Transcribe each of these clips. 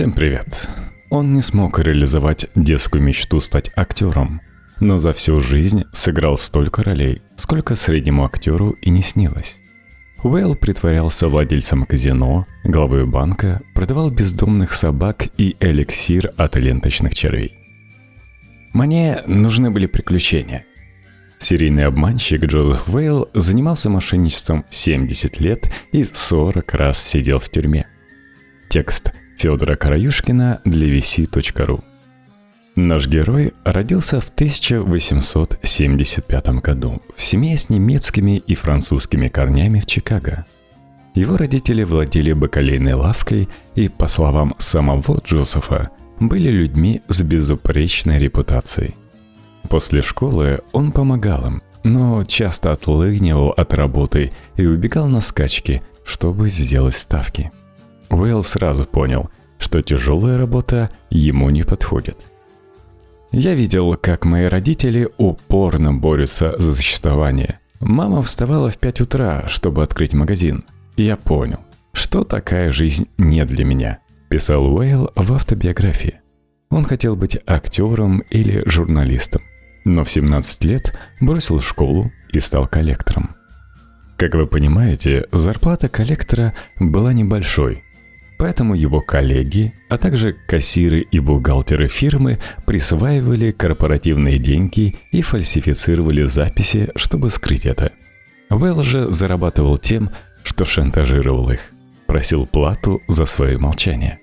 Всем привет. Он не смог реализовать детскую мечту стать актером, но за всю жизнь сыграл столько ролей, сколько среднему актеру и не снилось. Уэлл притворялся владельцем казино, главой банка, продавал бездомных собак и эликсир от ленточных червей. Мне нужны были приключения. Серийный обманщик Джозеф Уэйл занимался мошенничеством 70 лет и 40 раз сидел в тюрьме. Текст Федора Караюшкина для vc.ru Наш герой родился в 1875 году в семье с немецкими и французскими корнями в Чикаго. Его родители владели бакалейной лавкой и, по словам самого Джозефа, были людьми с безупречной репутацией. После школы он помогал им, но часто отлынивал от работы и убегал на скачки, чтобы сделать ставки. Уэлл сразу понял, что тяжелая работа ему не подходит. Я видел, как мои родители упорно борются за существование. Мама вставала в 5 утра, чтобы открыть магазин. Я понял, что такая жизнь не для меня, писал Уэйл в автобиографии. Он хотел быть актером или журналистом, но в 17 лет бросил школу и стал коллектором. Как вы понимаете, зарплата коллектора была небольшой – Поэтому его коллеги, а также кассиры и бухгалтеры фирмы присваивали корпоративные деньги и фальсифицировали записи, чтобы скрыть это. Вэлл же зарабатывал тем, что шантажировал их, просил плату за свое молчание.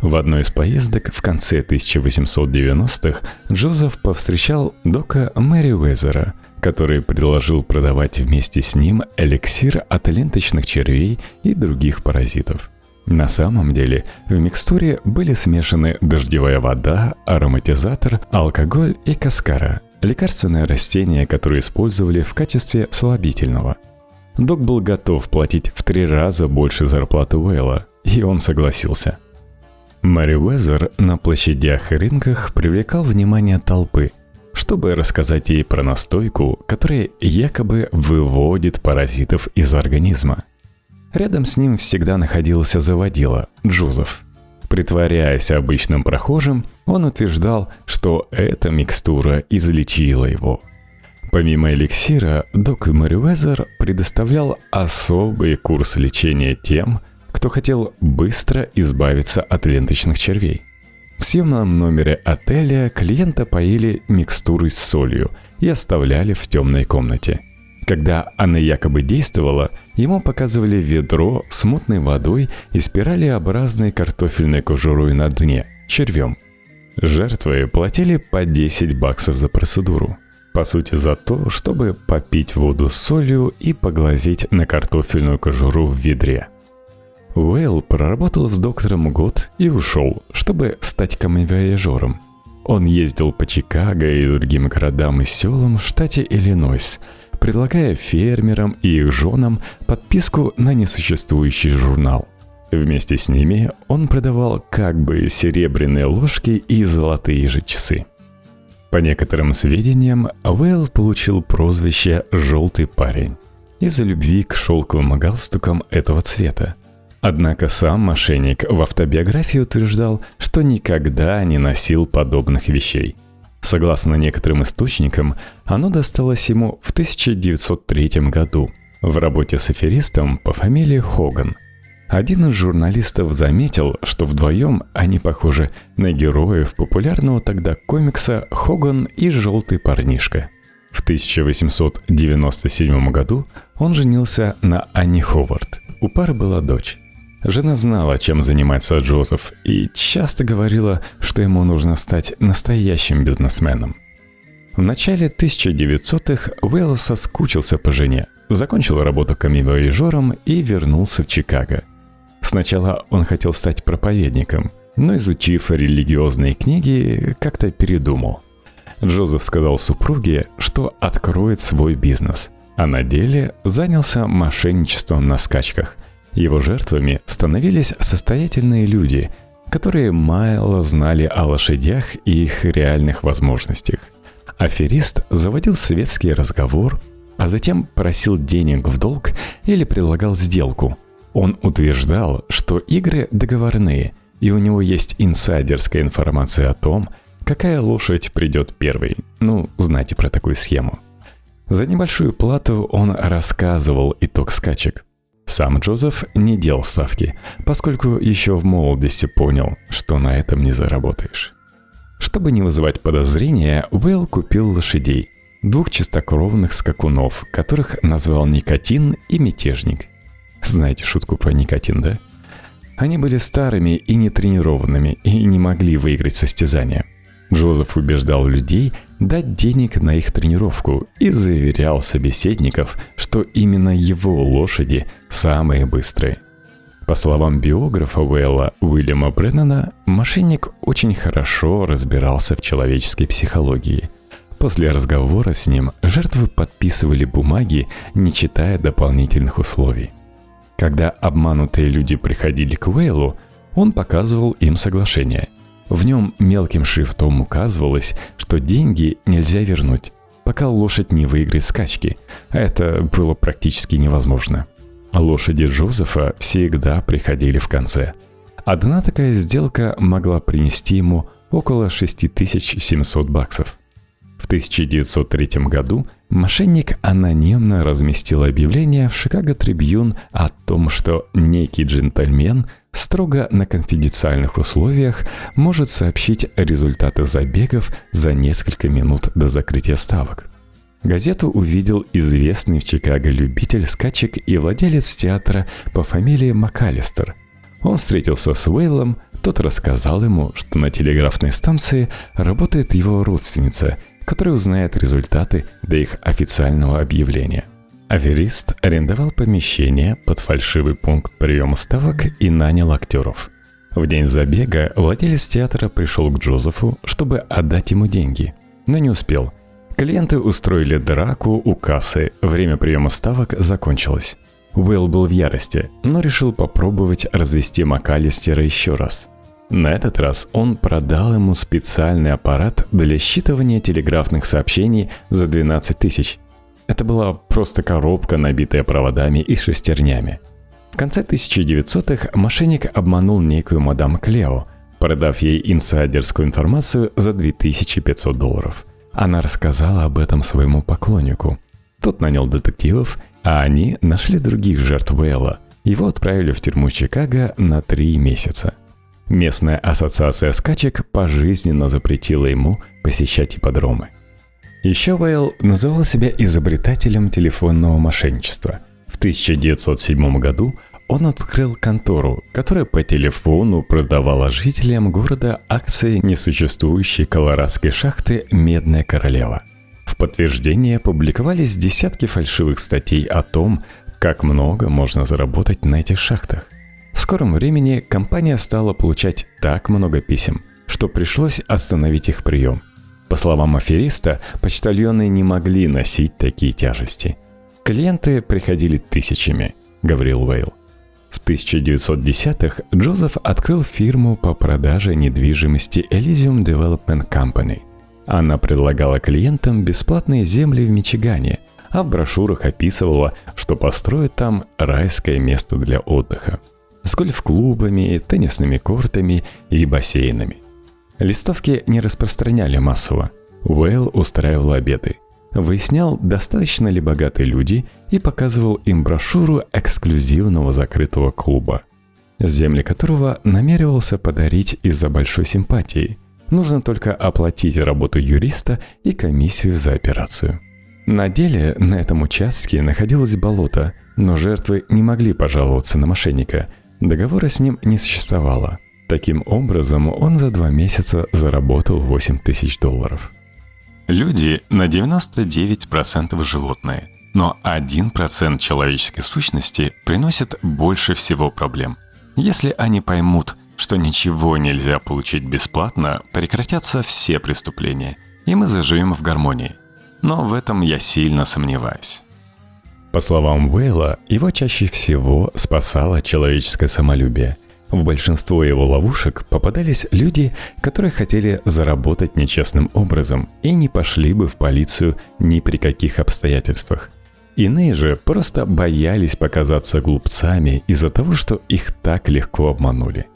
В одной из поездок в конце 1890-х Джозеф повстречал дока Мэри Уэзера, который предложил продавать вместе с ним эликсир от ленточных червей и других паразитов – на самом деле в микстуре были смешаны дождевая вода, ароматизатор, алкоголь и каскара – лекарственное растение, которое использовали в качестве слабительного. Док был готов платить в три раза больше зарплаты Уэлла, и он согласился. Мэри Уэзер на площадях и рынках привлекал внимание толпы, чтобы рассказать ей про настойку, которая якобы выводит паразитов из организма – Рядом с ним всегда находился заводила, Джозеф. Притворяясь обычным прохожим, он утверждал, что эта микстура излечила его. Помимо эликсира, док Мэривезер предоставлял особый курс лечения тем, кто хотел быстро избавиться от ленточных червей. В съемном номере отеля клиента поили микстурой с солью и оставляли в темной комнате – когда она якобы действовала, ему показывали ведро с мутной водой и спиралеобразной картофельной кожурой на дне, червем. Жертвы платили по 10 баксов за процедуру. По сути, за то, чтобы попить воду с солью и поглазеть на картофельную кожуру в ведре. Уэлл проработал с доктором год и ушел, чтобы стать камевояжером. Он ездил по Чикаго и другим городам и селам в штате Иллинойс – предлагая фермерам и их женам подписку на несуществующий журнал. Вместе с ними он продавал как бы серебряные ложки и золотые же часы. По некоторым сведениям, Уэлл получил прозвище «желтый парень» из-за любви к шелковым галстукам этого цвета. Однако сам мошенник в автобиографии утверждал, что никогда не носил подобных вещей – Согласно некоторым источникам, оно досталось ему в 1903 году в работе с аферистом по фамилии Хоган. Один из журналистов заметил, что вдвоем они похожи на героев популярного тогда комикса «Хоган и желтый парнишка». В 1897 году он женился на Анне Ховард. У пары была дочь. Жена знала, чем занимается Джозеф, и часто говорила, что ему нужно стать настоящим бизнесменом. В начале 1900-х Уэлл соскучился по жене, закончил работу камевояжером и вернулся в Чикаго. Сначала он хотел стать проповедником, но изучив религиозные книги, как-то передумал. Джозеф сказал супруге, что откроет свой бизнес, а на деле занялся мошенничеством на скачках – его жертвами становились состоятельные люди, которые мало знали о лошадях и их реальных возможностях. Аферист заводил светский разговор, а затем просил денег в долг или предлагал сделку. Он утверждал, что игры договорные, и у него есть инсайдерская информация о том, какая лошадь придет первой. Ну, знаете про такую схему. За небольшую плату он рассказывал итог скачек. Сам Джозеф не делал ставки, поскольку еще в молодости понял, что на этом не заработаешь. Чтобы не вызывать подозрения, Уэлл купил лошадей, двух чистокровных скакунов, которых назвал Никотин и Мятежник. Знаете шутку про Никотин, да? Они были старыми и нетренированными и не могли выиграть состязания. Джозеф убеждал людей дать денег на их тренировку и заверял собеседников, что именно его лошади самые быстрые. По словам биографа Уэлла Уильяма Бреннана, мошенник очень хорошо разбирался в человеческой психологии. После разговора с ним жертвы подписывали бумаги, не читая дополнительных условий. Когда обманутые люди приходили к Уэйлу, он показывал им соглашение – в нем мелким шрифтом указывалось, что деньги нельзя вернуть, пока лошадь не выиграет скачки, а это было практически невозможно. Лошади Джозефа всегда приходили в конце. Одна такая сделка могла принести ему около 6700 баксов. В 1903 году мошенник анонимно разместил объявление в Шикаго Трибьюн о том, что некий джентльмен строго на конфиденциальных условиях может сообщить результаты забегов за несколько минут до закрытия ставок. Газету увидел известный в Чикаго любитель скачек и владелец театра по фамилии МакАлистер. Он встретился с Уэйлом, тот рассказал ему, что на телеграфной станции работает его родственница – который узнает результаты до их официального объявления. Аферист арендовал помещение под фальшивый пункт приема ставок и нанял актеров. В день забега владелец театра пришел к Джозефу, чтобы отдать ему деньги, но не успел. Клиенты устроили драку у кассы, время приема ставок закончилось. Уэлл был в ярости, но решил попробовать развести МакАлистера еще раз. На этот раз он продал ему специальный аппарат для считывания телеграфных сообщений за 12 тысяч. Это была просто коробка, набитая проводами и шестернями. В конце 1900-х мошенник обманул некую мадам Клео, продав ей инсайдерскую информацию за 2500 долларов. Она рассказала об этом своему поклоннику. Тот нанял детективов, а они нашли других жертв Уэлла. Его отправили в тюрьму Чикаго на три месяца – Местная ассоциация скачек пожизненно запретила ему посещать ипподромы. Еще Вейл называл себя изобретателем телефонного мошенничества. В 1907 году он открыл контору, которая по телефону продавала жителям города акции несуществующей колорадской шахты «Медная королева». В подтверждение публиковались десятки фальшивых статей о том, как много можно заработать на этих шахтах. В скором времени компания стала получать так много писем, что пришлось остановить их прием. По словам афериста, почтальоны не могли носить такие тяжести. Клиенты приходили тысячами, говорил Уэйл. В 1910-х Джозеф открыл фирму по продаже недвижимости Elysium Development Company. Она предлагала клиентам бесплатные земли в Мичигане, а в брошюрах описывала, что построит там райское место для отдыха с гольф-клубами, теннисными кортами и бассейнами. Листовки не распространяли массово. Уэлл устраивал обеды. Выяснял, достаточно ли богатые люди и показывал им брошюру эксклюзивного закрытого клуба, земли которого намеревался подарить из-за большой симпатии. Нужно только оплатить работу юриста и комиссию за операцию. На деле на этом участке находилось болото, но жертвы не могли пожаловаться на мошенника – Договора с ним не существовало. Таким образом, он за два месяца заработал 8 тысяч долларов. Люди на 99% животные, но 1% человеческой сущности приносит больше всего проблем. Если они поймут, что ничего нельзя получить бесплатно, прекратятся все преступления, и мы заживем в гармонии. Но в этом я сильно сомневаюсь. По словам Уэйла, его чаще всего спасало человеческое самолюбие. В большинство его ловушек попадались люди, которые хотели заработать нечестным образом и не пошли бы в полицию ни при каких обстоятельствах. Иные же просто боялись показаться глупцами из-за того, что их так легко обманули.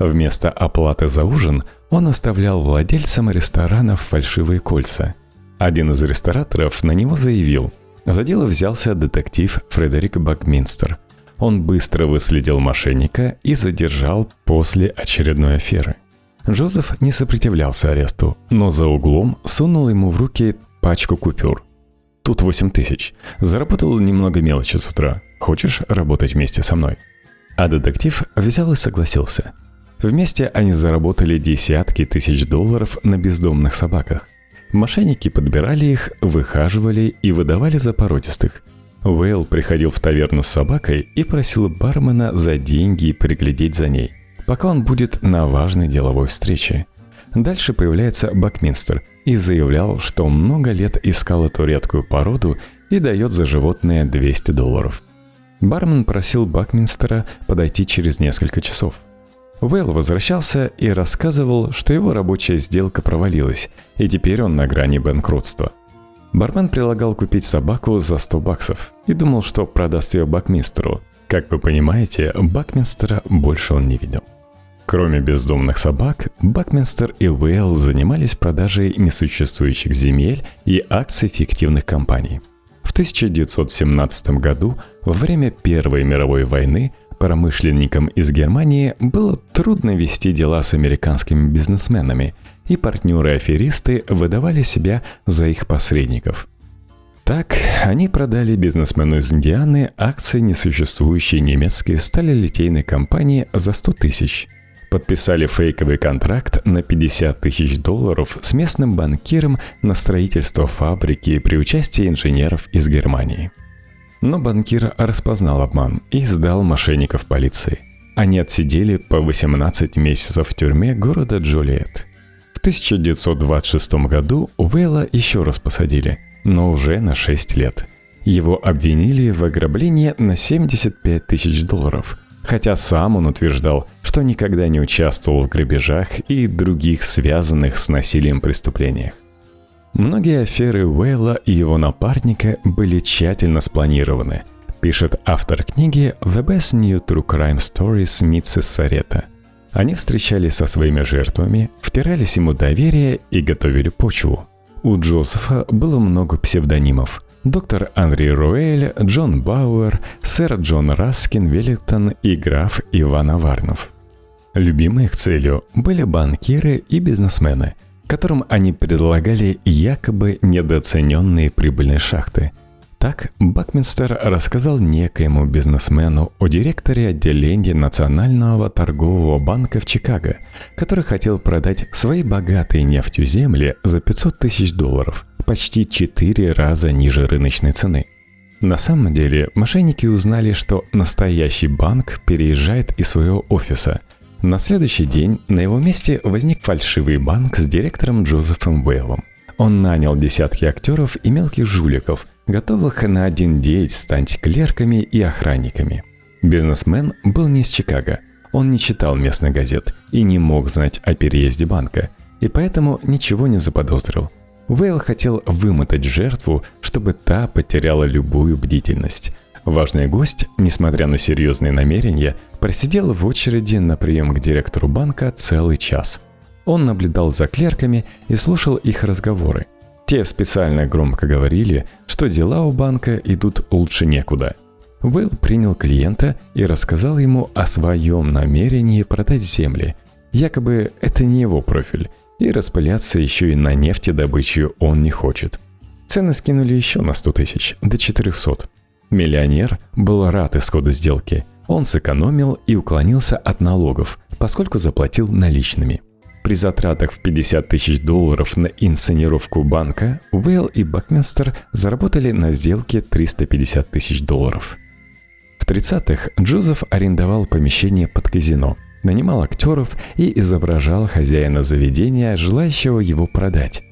Вместо оплаты за ужин он оставлял владельцам ресторанов фальшивые кольца. Один из рестораторов на него заявил. За дело взялся детектив Фредерик Бакминстер. Он быстро выследил мошенника и задержал после очередной аферы. Джозеф не сопротивлялся аресту, но за углом сунул ему в руки пачку купюр. Тут 8 тысяч. Заработал немного мелочи с утра. Хочешь работать вместе со мной? А детектив взял и согласился. Вместе они заработали десятки тысяч долларов на бездомных собаках. Мошенники подбирали их, выхаживали и выдавали за породистых. Уэйл приходил в таверну с собакой и просил бармена за деньги приглядеть за ней, пока он будет на важной деловой встрече. Дальше появляется Бакминстер и заявлял, что много лет искал эту редкую породу и дает за животное 200 долларов. Бармен просил Бакминстера подойти через несколько часов – Вэлл возвращался и рассказывал, что его рабочая сделка провалилась, и теперь он на грани банкротства. Бармен предлагал купить собаку за 100 баксов и думал, что продаст ее Бакмистеру. Как вы понимаете, Бакминстера больше он не видел. Кроме бездомных собак, Бакминстер и Уэлл занимались продажей несуществующих земель и акций фиктивных компаний. В 1917 году, во время Первой мировой войны, промышленникам из Германии было трудно вести дела с американскими бизнесменами, и партнеры-аферисты выдавали себя за их посредников. Так, они продали бизнесмену из Индианы акции несуществующей немецкой сталелитейной компании за 100 тысяч – подписали фейковый контракт на 50 тысяч долларов с местным банкиром на строительство фабрики при участии инженеров из Германии. Но банкир распознал обман и сдал мошенников полиции. Они отсидели по 18 месяцев в тюрьме города Джулиет. В 1926 году Уэлла еще раз посадили, но уже на 6 лет. Его обвинили в ограблении на 75 тысяч долларов, хотя сам он утверждал, что никогда не участвовал в грабежах и других связанных с насилием преступлениях. Многие аферы Уэйла и его напарника были тщательно спланированы, пишет автор книги «The Best New True Crime Stories» Митсис Сарета. Они встречались со своими жертвами, втирались ему доверие и готовили почву. У Джозефа было много псевдонимов. Доктор Анри Руэль, Джон Бауэр, сэр Джон Раскин Веллингтон и граф Иван Аварнов. Любимой их целью были банкиры и бизнесмены – которым они предлагали якобы недооцененные прибыльные шахты. Так Бакминстер рассказал некоему бизнесмену о директоре отделения Национального торгового банка в Чикаго, который хотел продать свои богатые нефтью земли за 500 тысяч долларов, почти 4 раза ниже рыночной цены. На самом деле, мошенники узнали, что настоящий банк переезжает из своего офиса – на следующий день на его месте возник фальшивый банк с директором Джозефом Уэйлом. Он нанял десятки актеров и мелких жуликов, готовых на один день стать клерками и охранниками. Бизнесмен был не из Чикаго. Он не читал местных газет и не мог знать о переезде банка, и поэтому ничего не заподозрил. Уэйл хотел вымотать жертву, чтобы та потеряла любую бдительность. Важный гость, несмотря на серьезные намерения, просидел в очереди на прием к директору банка целый час. Он наблюдал за клерками и слушал их разговоры. Те специально громко говорили, что дела у банка идут лучше некуда. Уэлл принял клиента и рассказал ему о своем намерении продать земли. Якобы это не его профиль, и распыляться еще и на нефтедобычу он не хочет. Цены скинули еще на 100 тысяч, до 400. Миллионер был рад исходу сделки. Он сэкономил и уклонился от налогов, поскольку заплатил наличными. При затратах в 50 тысяч долларов на инсценировку банка, Уэлл и Бакминстер заработали на сделке 350 тысяч долларов. В 30-х Джозеф арендовал помещение под казино, нанимал актеров и изображал хозяина заведения, желающего его продать.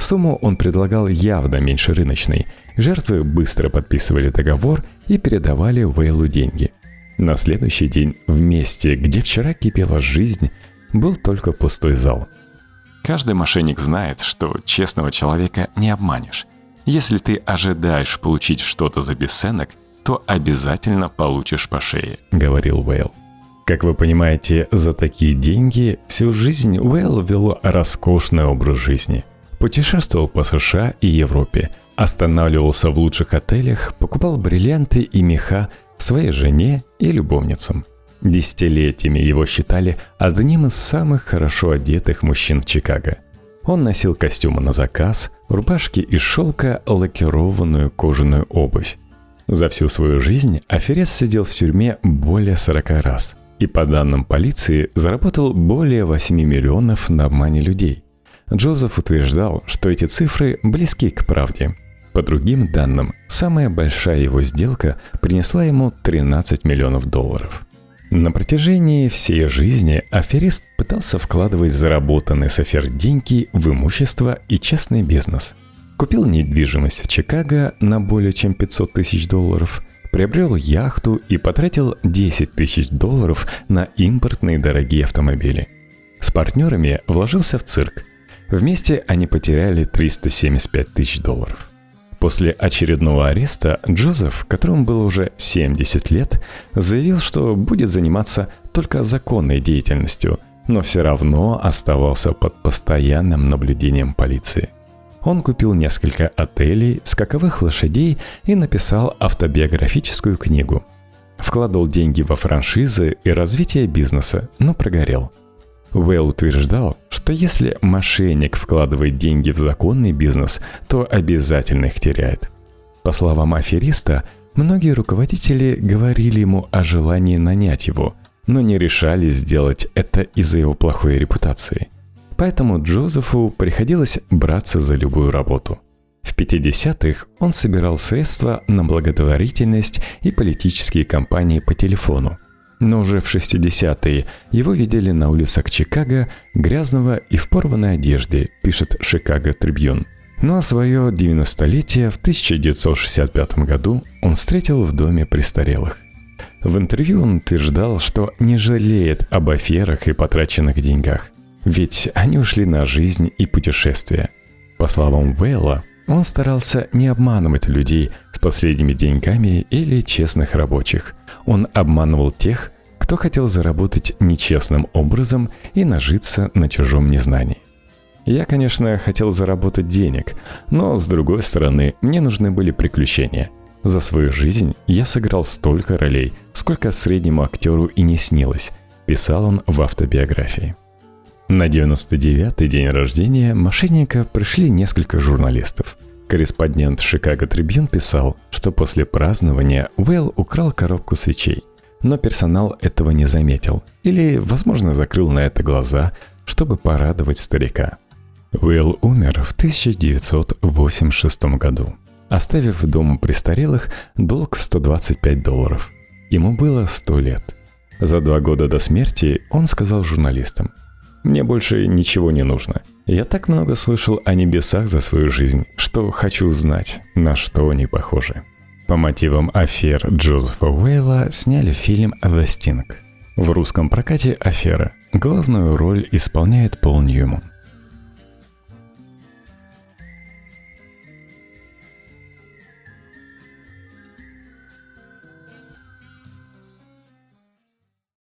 Сумму он предлагал явно меньше рыночной. Жертвы быстро подписывали договор и передавали Уэйлу деньги. На следующий день в месте, где вчера кипела жизнь, был только пустой зал. Каждый мошенник знает, что честного человека не обманешь. Если ты ожидаешь получить что-то за бесценок, то обязательно получишь по шее, говорил Уэйл. Как вы понимаете, за такие деньги всю жизнь Уэлл вел роскошный образ жизни. Путешествовал по США и Европе, останавливался в лучших отелях, покупал бриллианты и меха своей жене и любовницам. Десятилетиями его считали одним из самых хорошо одетых мужчин в Чикаго. Он носил костюмы на заказ, рубашки из шелка, лакированную кожаную обувь. За всю свою жизнь аферист сидел в тюрьме более 40 раз и, по данным полиции, заработал более 8 миллионов на обмане людей. Джозеф утверждал, что эти цифры близки к правде. По другим данным, самая большая его сделка принесла ему 13 миллионов долларов. На протяжении всей жизни аферист пытался вкладывать заработанные с афер деньги в имущество и честный бизнес. Купил недвижимость в Чикаго на более чем 500 тысяч долларов, приобрел яхту и потратил 10 тысяч долларов на импортные дорогие автомобили. С партнерами вложился в цирк. Вместе они потеряли 375 тысяч долларов. После очередного ареста Джозеф, которому было уже 70 лет, заявил, что будет заниматься только законной деятельностью, но все равно оставался под постоянным наблюдением полиции. Он купил несколько отелей, скаковых лошадей и написал автобиографическую книгу. Вкладывал деньги во франшизы и развитие бизнеса, но прогорел – Уэлл утверждал, что если мошенник вкладывает деньги в законный бизнес, то обязательно их теряет. По словам афериста, многие руководители говорили ему о желании нанять его, но не решали сделать это из-за его плохой репутации. Поэтому Джозефу приходилось браться за любую работу. В 50-х он собирал средства на благотворительность и политические кампании по телефону – но уже в 60-е его видели на улицах Чикаго грязного и в порванной одежде, пишет Шикаго Трибьюн. Ну а свое 90-летие в 1965 году он встретил в доме престарелых. В интервью он утверждал, что не жалеет об аферах и потраченных деньгах, ведь они ушли на жизнь и путешествия. По словам Вэлла, он старался не обманывать людей последними деньгами или честных рабочих. Он обманывал тех, кто хотел заработать нечестным образом и нажиться на чужом незнании. Я, конечно, хотел заработать денег, но, с другой стороны, мне нужны были приключения. За свою жизнь я сыграл столько ролей, сколько среднему актеру и не снилось, писал он в автобиографии. На 99-й день рождения мошенника пришли несколько журналистов. Корреспондент Шикаго Трибьюн писал, что после празднования Уэлл украл коробку свечей, но персонал этого не заметил или, возможно, закрыл на это глаза, чтобы порадовать старика. Уэлл умер в 1986 году, оставив дому престарелых долг в 125 долларов. Ему было 100 лет. За два года до смерти он сказал журналистам – мне больше ничего не нужно. Я так много слышал о небесах за свою жизнь, что хочу узнать, на что они похожи. По мотивам афер Джозефа Уэйла сняли фильм «The Sting». В русском прокате «Афера». Главную роль исполняет Пол Ньюман.